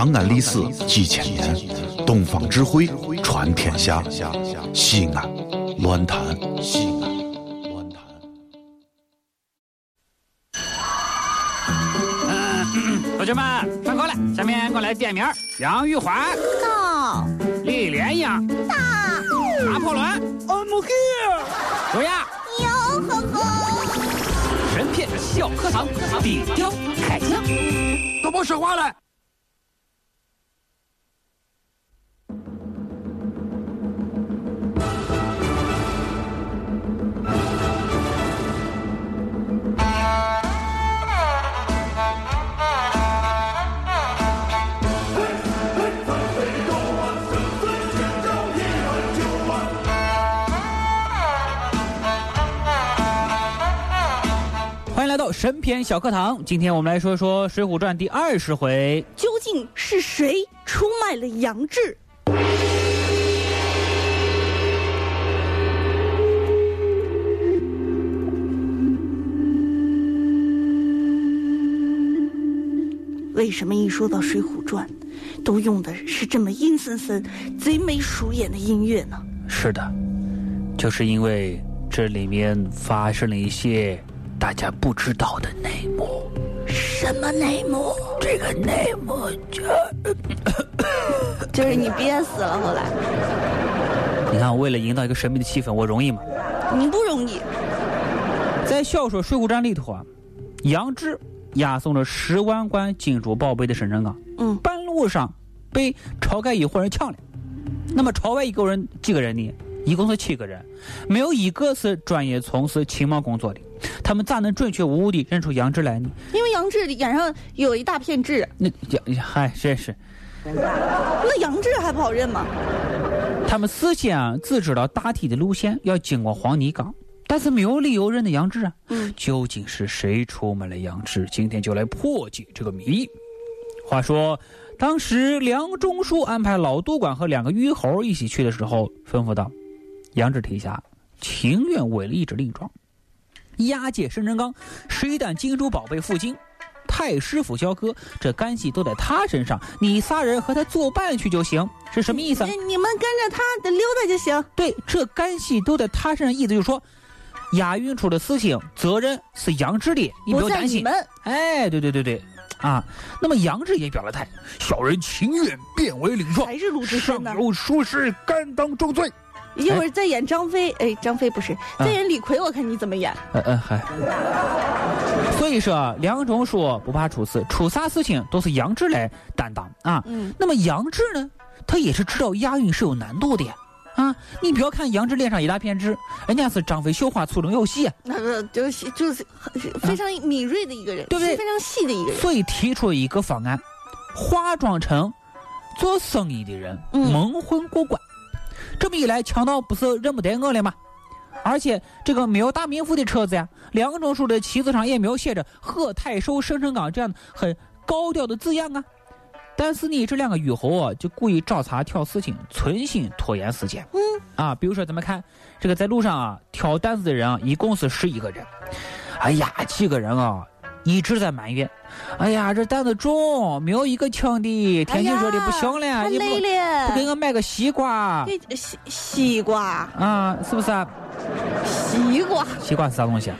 长安历史几千年，东方智慧传天下。西安，乱谈西安，乱谈。同学们上课了，下面我来点名：杨玉环、到李莲英、大拿破仑、I'm here。卓雅。哟呵呵，神片小课堂，底雕开讲。都别说话了。神篇小课堂，今天我们来说说《水浒传》第二十回。究竟是谁出卖了杨志？为什么一说到《水浒传》，都用的是这么阴森森、贼眉鼠眼的音乐呢？是的，就是因为这里面发生了一些大家不知道的内幕。什么内幕？这个内幕就 就是你憋死了。后来你看，为了营造一个神秘的气氛，我容易吗？你不容易，在小说《水浒传》里头啊，杨志押送了十万贯金珠宝贝的深圳港，嗯，半路上被晁盖一伙人抢了。那么晁盖一个人几个人呢？一共是七个人，没有一个是专业从事情报工作的。他们咋能准确无误地认出杨志来呢？因为杨志脸上有一大片痣，那杨嗨，真是。那杨志还不好认吗？他们事先啊只知道大体的路线要经过黄泥岗，但是没有理由认得杨志啊。嗯，究竟是谁出卖了杨志？今天就来破解这个谜。话说，当时梁中书安排老督管和两个虞侯一起去的时候，吩咐道：“杨志提辖情愿违了一纸令状，押解生辰纲，十一担金珠宝贝赴京。”太师府交割，这干系都在他身上，你仨人和他作伴去就行，是什么意思？你你们跟着他的溜达就行。对，这干系都在他身上，意思就是说，押运处的事情责任是杨志的，你不用担心。哎，对对对对，啊，那么杨志也表了态，小人情愿变为领状，还是鲁智上？有属实，甘当重罪。一会儿再演张飞，哎，张飞不是，再演李逵，我看你怎么演。嗯嗯，还。所以说，梁中书不怕出事，出啥事情都是杨志来担当啊。嗯，那么杨志呢，他也是知道押韵是有难度的呀。啊，你不要看杨志脸上一大片痣，人家是张飞绣花粗中有细啊。那个就是就是非常敏锐的一个人，对不对非常细的一个人。所以提出了一个方案，化妆成做生意的人，嗯蒙混过关。这么一来，强盗不是认不得我了吗？而且这个没有大名府的车子呀，梁中书的旗子上也没有写着“贺太守生辰纲”这样很高调的字样啊。但是呢，这两个虞侯啊，就故意找茬挑事情，存心拖延时间。嗯啊，比如说咱们看这个在路上啊挑担子的人啊，一共是十一个人。哎呀，几个人啊，一直在埋怨。哎呀，这担子重，没有一个轻的，天气热的不行了，太你不累了。不给我买个西瓜西西瓜，啊？是不是啊？西瓜西瓜是啥东西啊？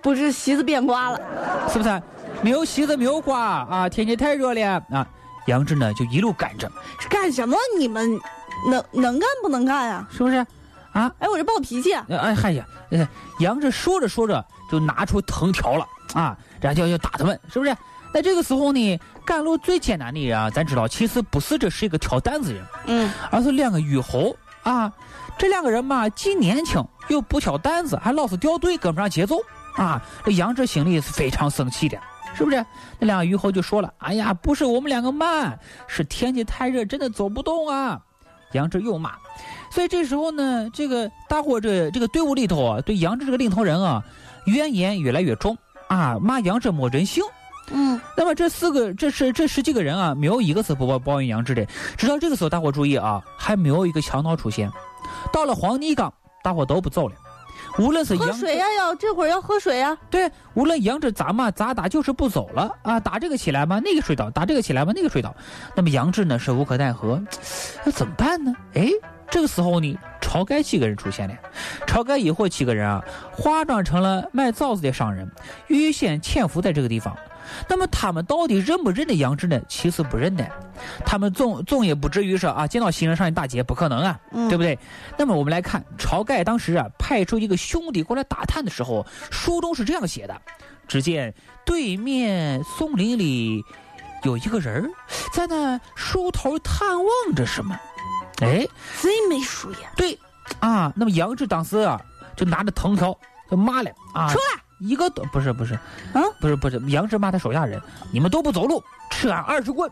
不是席子变瓜了。是不是啊？没有席子，没有瓜啊！天气太热了啊！杨志呢就一路赶着，干什么？你们能能干不能干啊？是不是？啊？哎，我这暴脾气啊！哎嗨呀，呃杨志说着说着就拿出藤条了啊，然后就要打他们，是不是？那这个时候呢，赶路最艰难的人啊，咱知道其实不是这是一个挑担子人，嗯，而是两个虞侯啊。这两个人嘛，既年轻又不挑担子，还老是掉队，跟不上节奏啊。这杨志心里是非常生气的，是不是？那两个虞侯就说了：“哎呀，不是我们两个慢，是天气太热，真的走不动啊。”杨志又骂。所以这时候呢，这个大伙这这个队伍里头啊，对杨志这个领头人啊，怨言越来越重啊，骂杨志没人性。嗯，那么这四个，这是这十几个人啊，没有一个是不报抱怨杨志的。直到这个时候，大伙注意啊，还没有一个强盗出现。到了黄泥岗，大伙都不走了，无论是杨喝水呀、要这会儿要喝水呀、对，无论杨志咋骂咋打，就是不走了啊！打这个起来嘛，那个睡倒；打这个起来嘛，那个睡倒。那么杨志呢是无可奈何，那怎么办呢？哎，这个时候呢，晁盖几个人出现了。晁盖以后几个人啊，化妆成了卖枣子的商人，预先潜伏在这个地方。那么他们到底认不认得杨志呢？其实不认得，他们总总也不至于说啊，见到新人上去打劫，不可能啊，嗯对不对？那么我们来看，晁盖当时啊派出一个兄弟过来打探的时候，书中是这样写的：只见对面松林里有一个人儿在那树头探望着什么。哎，贼眉鼠眼，对，啊，那么杨志当时啊就拿着藤条就骂了。啊，出来！一个都不是不是，啊不是不是，杨志骂他手下人，你们都不走路，吃俺二十棍，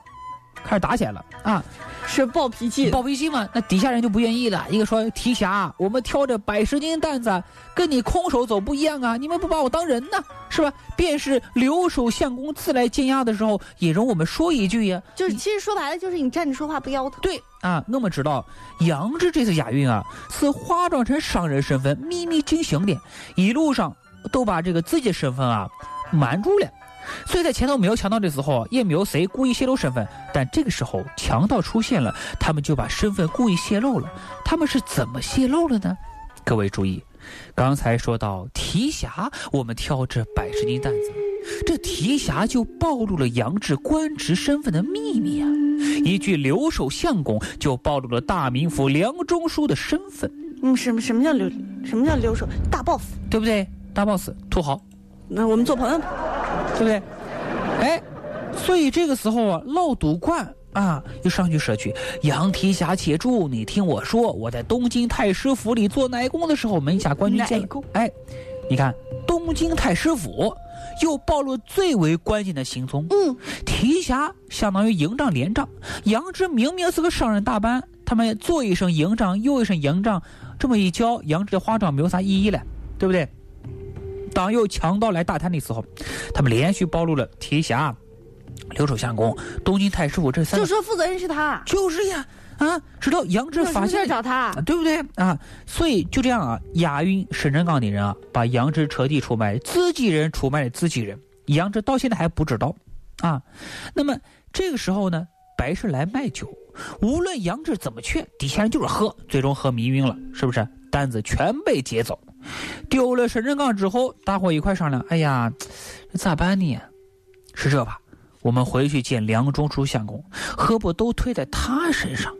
开始打起来了啊！是暴脾气。暴脾气嘛，那底下人就不愿意了。一个说：“提辖，我们挑着百十斤担子，跟你空手走不一样啊！你们不把我当人呢，是吧？便是留守相公自来监押的时候，也容我们说一句呀。就是其实说白了，就是你站着说话不腰疼。对啊，我们知道杨志这次押运啊，是化妆成商人身份秘密进行的，一路上都把这个自己的身份啊瞒住了。所以在前头没有强盗的时候，也没有谁故意泄露身份。但这个时候强盗出现了，他们就把身份故意泄露了。他们是怎么泄露了呢？各位注意，刚才说到提辖，我们挑着百十斤担子，这提辖就暴露了杨志官职身份的秘密啊！一句留守相公就暴露了大名府梁中书的身份，嗯，什么什么叫留什么叫留守大 boss？对不对？大 boss 土豪，那我们做朋友吧。对不对？哎，所以这个时候啊，老赌冠啊，又上去说去：“杨提辖且住，你听我说，我在东京太师府里做奶工的时候，门下官军见了。哎，你看东京太师府又暴露最为关键的行踪。嗯，提辖相当于营帐、连帐，杨志明明是个商人大班，他们左一声营帐，右一声营帐，这么一叫，杨志的花帐没有啥意义了，对不对？当有强盗来打探的时候，他们连续暴露了提辖、留守相公、东京太师府这三个，就说负责人是他，就是呀，啊，直到杨志发现找他啊。对不对啊？所以就这样啊，押运沈振刚的人啊，把杨志彻底出卖，自己人出卖了自己人，杨志到现在还不知道啊。那么这个时候呢，白氏来卖酒，无论杨志怎么劝，底下人就是喝，最终喝迷晕了，是不是？单子全被劫走，丢了深圳港之后，大伙一块商量，哎呀，这咋办呢？是这吧？我们回去见梁中书相公，何不都推在他身上？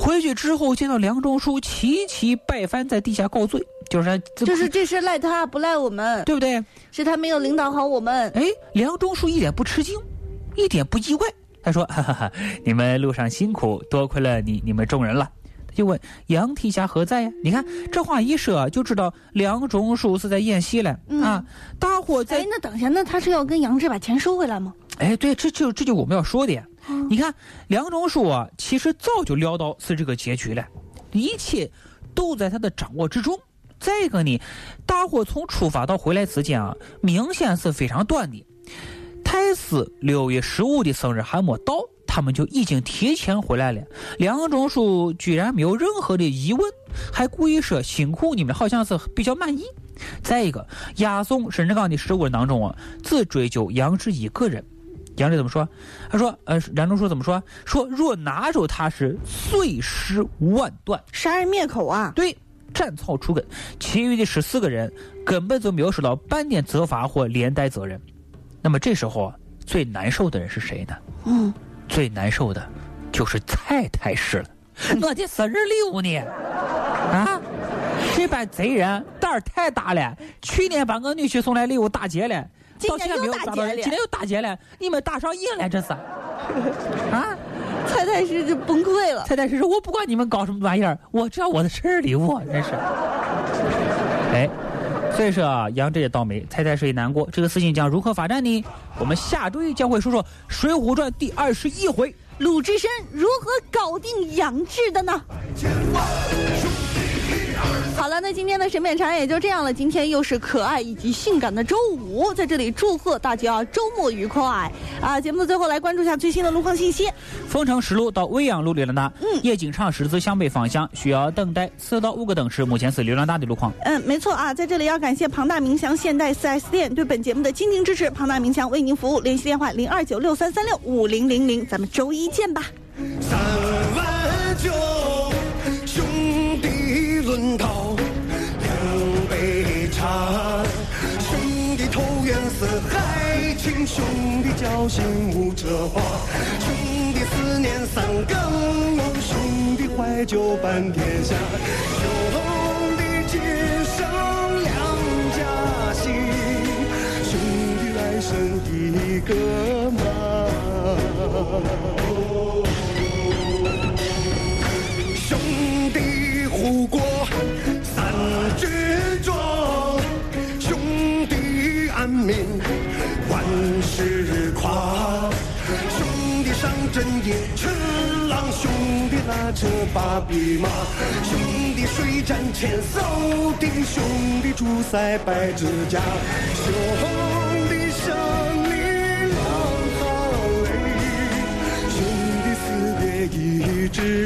回去之后见到梁中书，齐齐拜翻在地下告罪，就是就是这事赖他不赖我们，对不对？是他没有领导好我们。哎，梁中书一点不吃惊，一点不意外。他说：“哈哈哈，你们路上辛苦，多亏了你你们众人了。”他就问杨提辖何在呀？你看这话一说，就知道梁中书是在演戏了、嗯啊！大伙在哎，那等一下，那他是要跟杨志把钱收回来吗？哎，对，这就这就我们要说的呀。嗯你看梁中书啊，其实早就料到是这个结局了，一切都在他的掌握之中。再一个呢，大伙从出发到回来之间啊，明显是非常短的。太师六月十五的生日还没到，他们就已经提前回来了。梁中书居然没有任何的疑问，还故意说辛苦你们，好像是比较满意。再一个，押送沈志刚的十五人当中啊，只追究杨志一个人。杨志怎么说？他说：“呃，梁中书怎么说？说若拿住他是碎尸万段。杀人灭口啊！对，斩草除根。其余的十四个人根本就没有受到半点责罚或连带责任。那么这时候啊，最难受的人是谁呢？嗯，最难受的，就是蔡太师了。我的生日礼物呢？啊，这帮贼人胆儿太大了！去年把我女婿送来礼物打劫了，今到现在年又打没有抓到人，劫了今年又打劫了，你们打上瘾了这是？啊，蔡太师就崩溃了。蔡太师说：“我不管你们搞什么玩意儿，我只要我的生日礼物。”真是，哎。所以说啊，杨志也倒霉，猜猜谁难过。这个事情将如何发展呢？我们下周一将会说说《水浒传》第二十一回。鲁智深如何搞定杨志的呢？那今天的审美茶也就这样了。今天又是可爱以及性感的周五，在这里祝贺大家周末愉快啊！节目的最后来关注一下最新的路况信息。丰城十路到未阳路流量大，嗯，夜景场十字向北方向需要等待四到五个等时，目前是流量大的路况。嗯，没错啊，在这里要感谢庞大明祥现代 4S 店对本节目的倾情支持。庞大明祥为您服务，联系电话零二九六三三六五零零零，咱们周一见吧。三碗酒，兄弟交心无遮话，兄弟思念三更梦，兄弟怀旧伴天下，兄弟今生两家心，兄弟来生一个妈。兄弟民万事夸。兄弟上阵也趁狼，兄弟拉车把匹马，兄弟水战千艘艇，兄弟出塞百支甲，兄弟生里两行泪，兄弟死别一枝